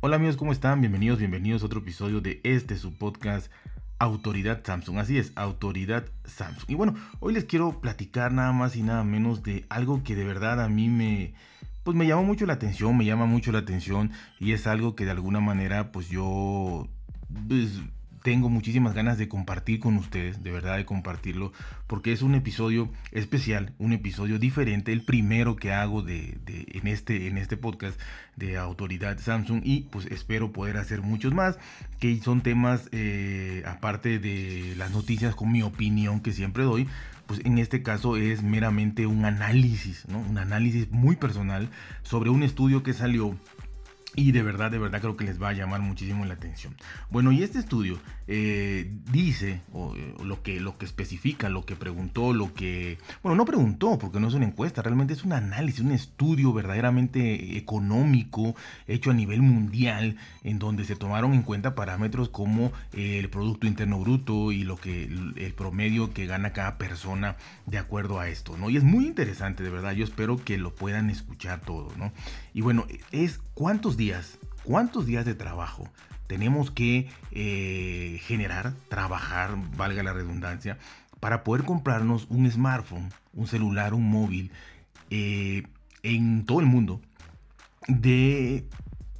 Hola amigos, ¿cómo están? Bienvenidos, bienvenidos a otro episodio de este su podcast Autoridad Samsung. Así es, Autoridad Samsung. Y bueno, hoy les quiero platicar nada más y nada menos de algo que de verdad a mí me pues me llama mucho la atención, me llama mucho la atención y es algo que de alguna manera pues yo pues, tengo muchísimas ganas de compartir con ustedes, de verdad de compartirlo, porque es un episodio especial, un episodio diferente, el primero que hago de, en, este, en este podcast de Autoridad Samsung y pues espero poder hacer muchos más, que son temas eh, aparte de las noticias con mi opinión que siempre doy, pues en este caso es meramente un análisis, un análisis muy personal sobre un estudio que salió y de verdad, de verdad creo que les va a llamar muchísimo la atención. Bueno, y este estudio eh, dice, eh, lo, que, lo que especifica, lo que preguntó, lo que... Bueno, no preguntó porque no es una encuesta, realmente es un análisis, un estudio verdaderamente económico hecho a nivel mundial en donde se tomaron en cuenta parámetros como el Producto Interno Bruto y lo que el promedio que gana cada persona de acuerdo a esto, ¿no? Y es muy interesante, de verdad, yo espero que lo puedan escuchar todo, ¿no? Y bueno, es cuántos días ¿Cuántos días de trabajo tenemos que eh, generar, trabajar, valga la redundancia, para poder comprarnos un smartphone, un celular, un móvil eh, en todo el mundo de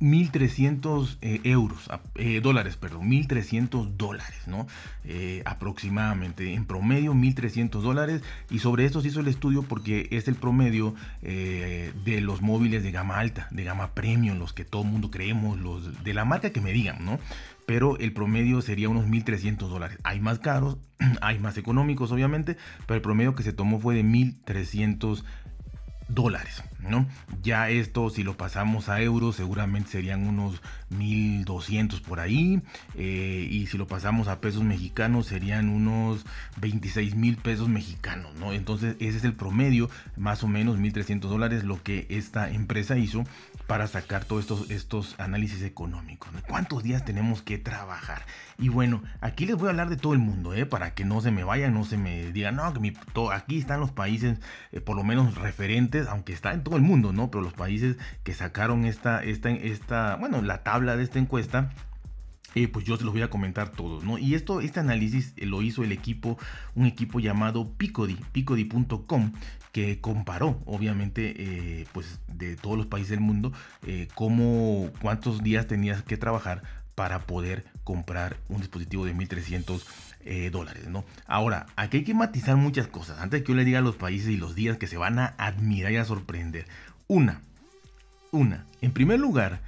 1.300 eh, euros, eh, dólares, perdón, 1.300 dólares, ¿no? Eh, aproximadamente, en promedio 1.300 dólares. Y sobre esto se hizo el estudio porque es el promedio de los móviles de gama alta, de gama premium, los que todo el mundo creemos, los de la marca que me digan, ¿no? Pero el promedio sería unos 1.300 dólares. Hay más caros, hay más económicos, obviamente, pero el promedio que se tomó fue de 1.300 dólares, ¿no? Ya esto, si lo pasamos a euros, seguramente serían unos 1200 por ahí. Eh, y si lo pasamos a pesos mexicanos, serían unos 26 mil pesos mexicanos, ¿no? Entonces, ese es el promedio, más o menos 1300 dólares, lo que esta empresa hizo para sacar todos estos, estos análisis económicos. ¿Cuántos días tenemos que trabajar? Y bueno, aquí les voy a hablar de todo el mundo, ¿eh? Para que no se me vayan, no se me digan, no, que mi, aquí están los países, eh, por lo menos referentes aunque está en todo el mundo, ¿no? Pero los países que sacaron esta, esta, esta bueno, la tabla de esta encuesta, eh, pues yo se los voy a comentar todos, ¿no? Y esto, este análisis eh, lo hizo el equipo, un equipo llamado Picody, picody.com, que comparó, obviamente, eh, pues de todos los países del mundo, cómo, cuántos días tenías que trabajar para poder comprar un dispositivo de 1300 eh, dólares, ¿no? Ahora, aquí hay que matizar muchas cosas. Antes que yo le diga los países y los días que se van a admirar y a sorprender. Una, una, en primer lugar,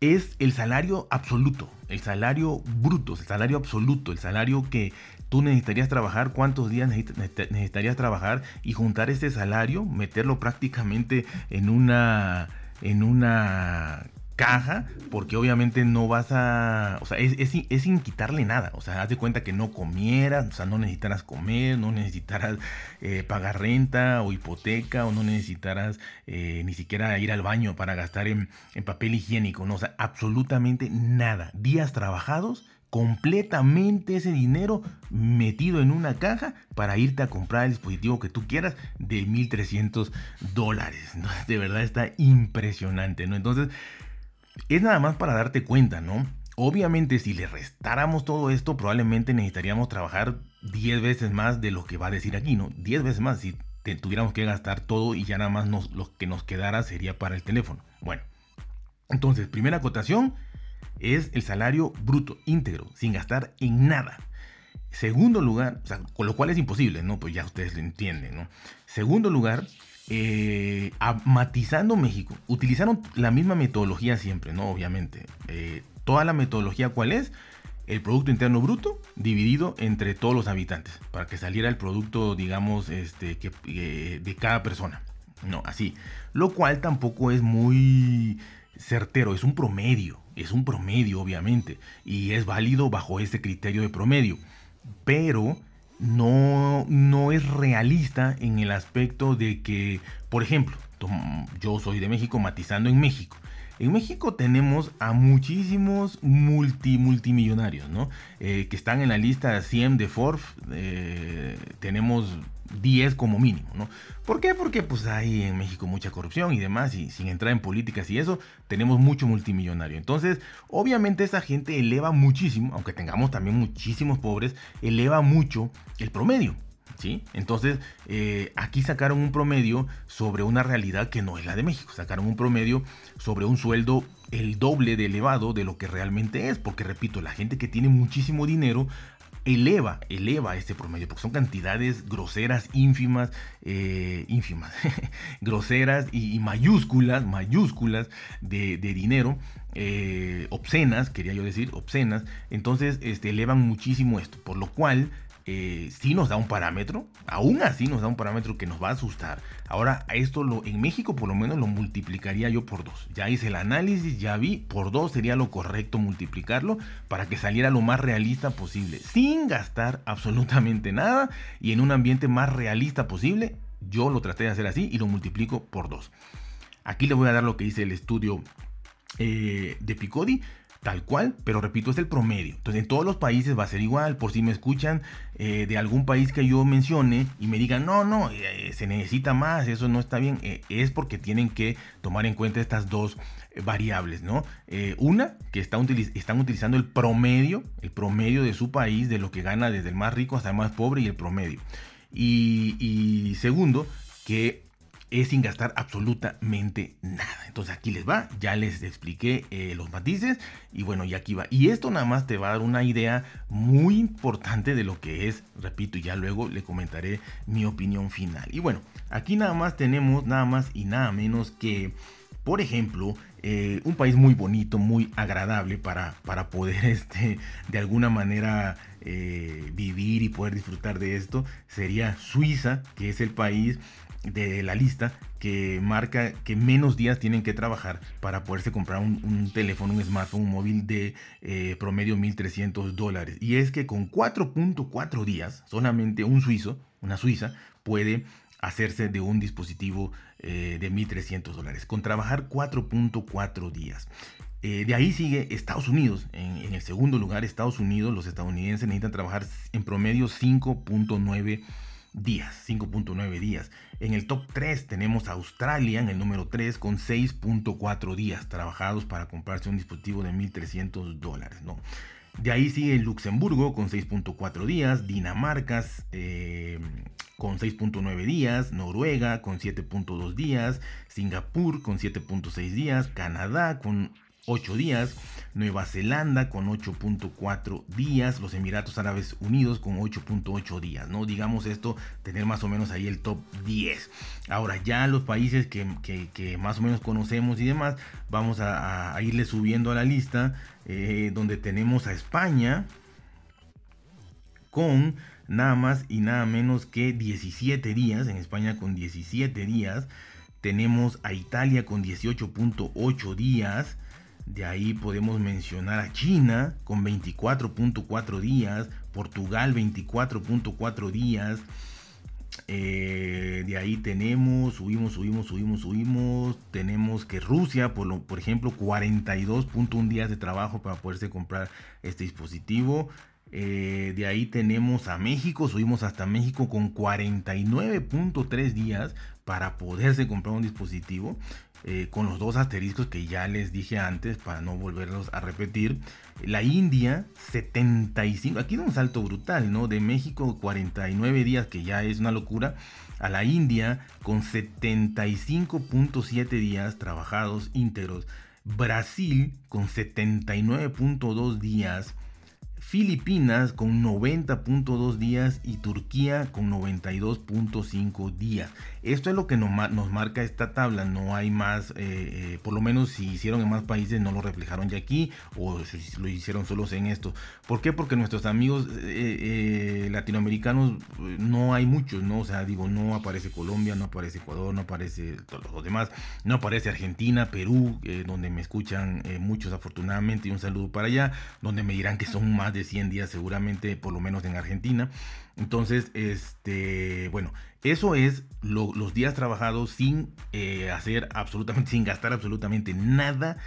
es el salario absoluto, el salario bruto, el salario absoluto, el salario que tú necesitarías trabajar, cuántos días necesitarías trabajar y juntar ese salario, meterlo prácticamente en una en una caja, porque obviamente no vas a, o sea, es, es, sin quitarle nada, o sea, haz de cuenta que no comieras, o sea, no necesitaras comer, no necesitaras eh, pagar renta o hipoteca, o no necesitaras eh, ni siquiera ir al baño para gastar en, en papel higiénico, no, o sea, absolutamente nada, días trabajados completamente ese dinero metido en una caja para irte a comprar el dispositivo que tú quieras de 1300 dólares. De verdad está impresionante, ¿no? Entonces, es nada más para darte cuenta, ¿no? Obviamente si le restáramos todo esto, probablemente necesitaríamos trabajar 10 veces más de lo que va a decir aquí, ¿no? 10 veces más si tuviéramos que gastar todo y ya nada más lo que nos quedara sería para el teléfono. Bueno, entonces, primera acotación es el salario bruto, íntegro, sin gastar en nada. Segundo lugar, con lo cual es imposible, ¿no? Pues ya ustedes lo entienden, ¿no? Segundo lugar, eh, matizando México, utilizaron la misma metodología siempre, ¿no? Obviamente. Eh, toda la metodología, ¿cuál es? El Producto Interno Bruto dividido entre todos los habitantes, para que saliera el producto, digamos, este, que, eh, de cada persona. No, así. Lo cual tampoco es muy certero, es un promedio, es un promedio, obviamente, y es válido bajo ese criterio de promedio. Pero no, no es realista en el aspecto de que, por ejemplo, yo soy de México, matizando en México. En México tenemos a muchísimos multi, multimillonarios, ¿no? Eh, que están en la lista 100 de Forbes. Eh, tenemos 10 como mínimo, ¿no? ¿Por qué? Porque pues hay en México mucha corrupción y demás, y sin entrar en políticas y eso, tenemos mucho multimillonario. Entonces, obviamente esa gente eleva muchísimo, aunque tengamos también muchísimos pobres, eleva mucho el promedio. ¿Sí? Entonces, eh, aquí sacaron un promedio sobre una realidad que no es la de México. Sacaron un promedio sobre un sueldo el doble de elevado de lo que realmente es. Porque, repito, la gente que tiene muchísimo dinero eleva, eleva este promedio, porque son cantidades groseras, ínfimas, eh, ínfimas, groseras y, mayúsculas, mayúsculas de, dinero, eh, obscenas, quería yo decir, obscenas, entonces este, elevan muchísimo esto, por lo cual eh, sí nos da un parámetro, aún así nos da un parámetro que nos va a asustar. Ahora, esto lo, en México por lo menos lo multiplicaría yo por dos. Ya hice el análisis, ya vi, por dos sería lo correcto multiplicarlo para que saliera lo más realista posible, sin gastar absolutamente nada y en un ambiente más realista posible. Yo lo traté de hacer así y lo multiplico por dos. Aquí les voy a dar lo que dice el estudio eh, de Picodi tal cual, pero repito, es el promedio. Entonces, en todos los países va a ser igual. Por si me escuchan eh, de algún país que yo mencione y me digan, no, no, eh, se necesita más, eso no está bien, eh, es porque tienen que tomar en cuenta estas dos variables, ¿no? una, que están utilizando el promedio, el promedio de su país, de lo que gana desde el más rico hasta el más pobre y el promedio. y segundo, que es sin gastar absolutamente nada. Entonces aquí les va, ya les expliqué eh, los matices y bueno, y aquí va. Y esto nada más te va a dar una idea muy importante de lo que es, repito, y ya luego le comentaré mi opinión final. Y bueno, aquí nada más tenemos nada más y nada menos que, por ejemplo, eh, un país muy bonito, muy agradable para, para poder este, de alguna manera eh, vivir y poder disfrutar de esto, sería Suiza, que es el país de la lista que marca que menos días tienen que trabajar para poderse comprar un, teléfono, un smartphone, un móvil de eh, promedio 1.300 dólares. Y es que con 4.4 días, solamente un suizo, una suiza, puede hacerse de un dispositivo eh, de 1.300 dólares, con trabajar 4.4 días. Eh, de ahí sigue Estados Unidos. En, en, el segundo lugar, Estados Unidos, los estadounidenses necesitan trabajar en promedio 5.9 días, 5.9 días. En el top 3 tenemos a Australia en el número 3 con 6.4 días trabajados para comprarse un dispositivo de 1.300 dólares. ¿no? De ahí sigue Luxemburgo con 6.4 días, Dinamarca eh, con 6.9 días, Noruega con 7.2 días, Singapur con 7.6 días, Canadá con 8 días, Nueva Zelanda con 8.4 días, los Emiratos Árabes Unidos con 8.8 días, ¿no? Digamos esto, tener más o menos ahí el top 10. Ahora ya los países que, más o menos conocemos y demás, vamos a, irle subiendo a la lista, eh, donde tenemos a España con nada más y nada menos que 17 días, en España con 17 días, tenemos a Italia con 18.8 días, de ahí podemos mencionar a China con 24.4 días, Portugal 24.4 días. Eh, de ahí tenemos, subimos, subimos, subimos, subimos. Tenemos que Rusia, por, lo, por ejemplo, 42.1 días de trabajo para poderse comprar este dispositivo. Eh, de ahí tenemos a México, subimos hasta México con 49.3 días para poderse comprar un dispositivo. Eh, con los dos asteriscos que ya les dije antes para no volverlos a repetir. La India 75, aquí da un salto brutal, ¿no? De México 49 días, que ya es una locura, a la India con 75.7 días trabajados íntegros. Brasil con 79.2 días Filipinas con 90.2 días y Turquía con 92.5 días. Esto es lo que nos, marca esta tabla, no hay más, eh, eh, por lo menos si hicieron en más países no lo reflejaron ya aquí o si lo hicieron solos en esto. ¿Por qué? Porque nuestros amigos eh, latinoamericanos no hay muchos, ¿no? O sea, digo, no aparece Colombia, no aparece Ecuador, no aparece todos los demás, no aparece Argentina, Perú, donde me escuchan muchos afortunadamente y un saludo para allá, donde me dirán que son más de 100 días seguramente, por lo menos en Argentina. Entonces, este, bueno, eso es los días trabajados sin eh, hacer absolutamente, sin gastar absolutamente nada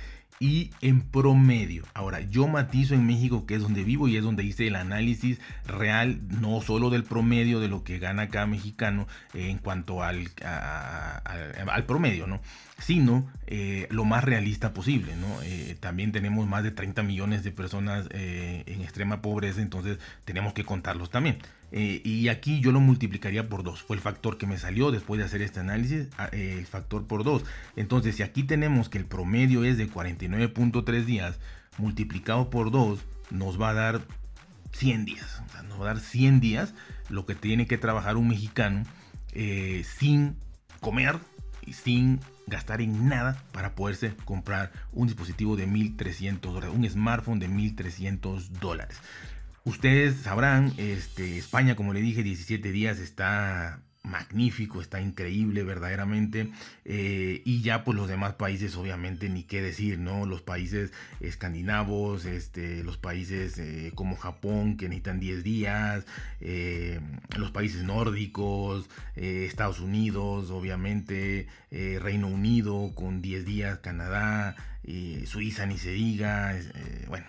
y en promedio. Ahora, yo matizo en México, que es donde vivo y es donde hice el análisis real, no solo del promedio de lo que gana cada mexicano en cuanto al, al promedio, ¿no? sino eh, lo más realista posible. ¿no? Eh, también tenemos más de 30 millones de personas eh, en extrema pobreza, entonces tenemos que contarlos también. Y aquí yo lo multiplicaría por dos. Fue el factor que me salió después de hacer este análisis, ah, el factor por dos. Entonces, si aquí tenemos que el promedio es de 49.3 días, multiplicado por 2, nos va a dar 100 días. nos va a dar 100 días lo que tiene que trabajar un mexicano sin comer y sin gastar en nada para poderse comprar un dispositivo de 1300 dólares, un smartphone de 1300 dólares. Ustedes sabrán, este, España, como le dije, 17 días está magnífico, está increíble verdaderamente. Eh, y ya pues los demás países obviamente ni qué decir, ¿no? Los países escandinavos, este, los países eh, como Japón que necesitan 10 días, eh, los países nórdicos, Estados Unidos, obviamente, Reino Unido con 10 días, Canadá, Suiza ni se diga, bueno,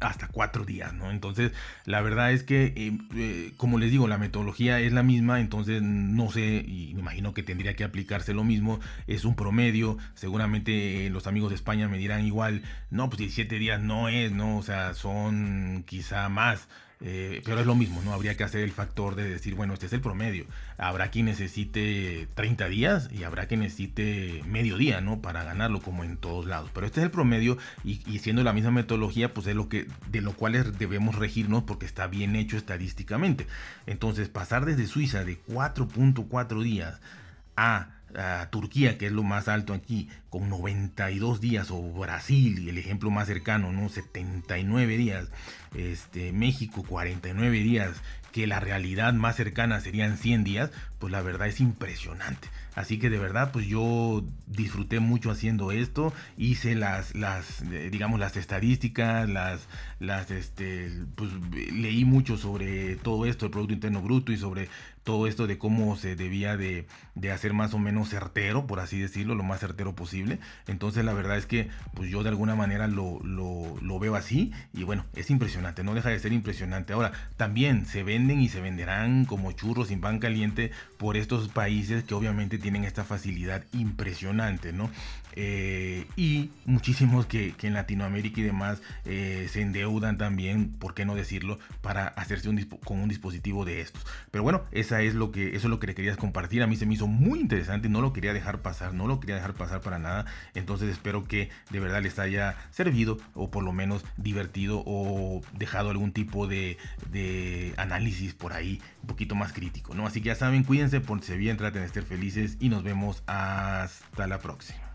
hasta cuatro días, ¿no? Entonces, la verdad es que, eh, eh, como les digo, la metodología es la misma, entonces no sé, y me imagino que tendría que aplicarse lo mismo, es un promedio, seguramente eh, los amigos de España me dirán igual, no, pues 17 días no es, ¿no? O sea, son quizá más. Eh, pero es lo mismo, ¿no? Habría que hacer el factor de decir, bueno, este es el promedio. Habrá quien necesite 30 días y habrá quien necesite medio día, ¿no? Para ganarlo, como en todos lados. Pero este es el promedio y, y siendo la misma metodología, pues es lo que, de lo cual debemos regirnos porque está bien hecho estadísticamente. Entonces, pasar desde Suiza de 4.4 días a Turquía, que es lo más alto aquí, con 92 días, o Brasil, el ejemplo más cercano, ¿no? 79 días, este, México 49 días, que la realidad más cercana serían 100 días, pues la verdad es impresionante. Así que de verdad, pues yo disfruté mucho haciendo esto, hice las, las eh, digamos, las estadísticas, las, las, este, pues leí mucho sobre todo esto, el Producto Interno Bruto y sobre todo esto de cómo se debía de, de hacer más o menos certero, por así decirlo, lo más certero posible. Entonces la verdad es que pues yo de alguna manera lo, lo, lo veo así y bueno, es impresionante, no deja de ser impresionante. Ahora, también se venden y se venderán como churros sin pan caliente por estos países que obviamente tienen esta facilidad impresionante, ¿no? Eh, y muchísimos que, en Latinoamérica y demás eh, se endeudan también, por qué no decirlo, para hacerse un con un dispositivo de estos. Pero bueno, es lo que, eso es lo que le querías compartir. A mí se me hizo muy interesante, no lo quería dejar pasar, no lo quería dejar pasar para nada. Entonces espero que de verdad les haya servido o por lo menos divertido o dejado algún tipo de, de análisis por ahí un poquito más crítico, ¿no? Así que ya saben, cuídense, ponse bien, traten de estar felices y nos vemos hasta la próxima.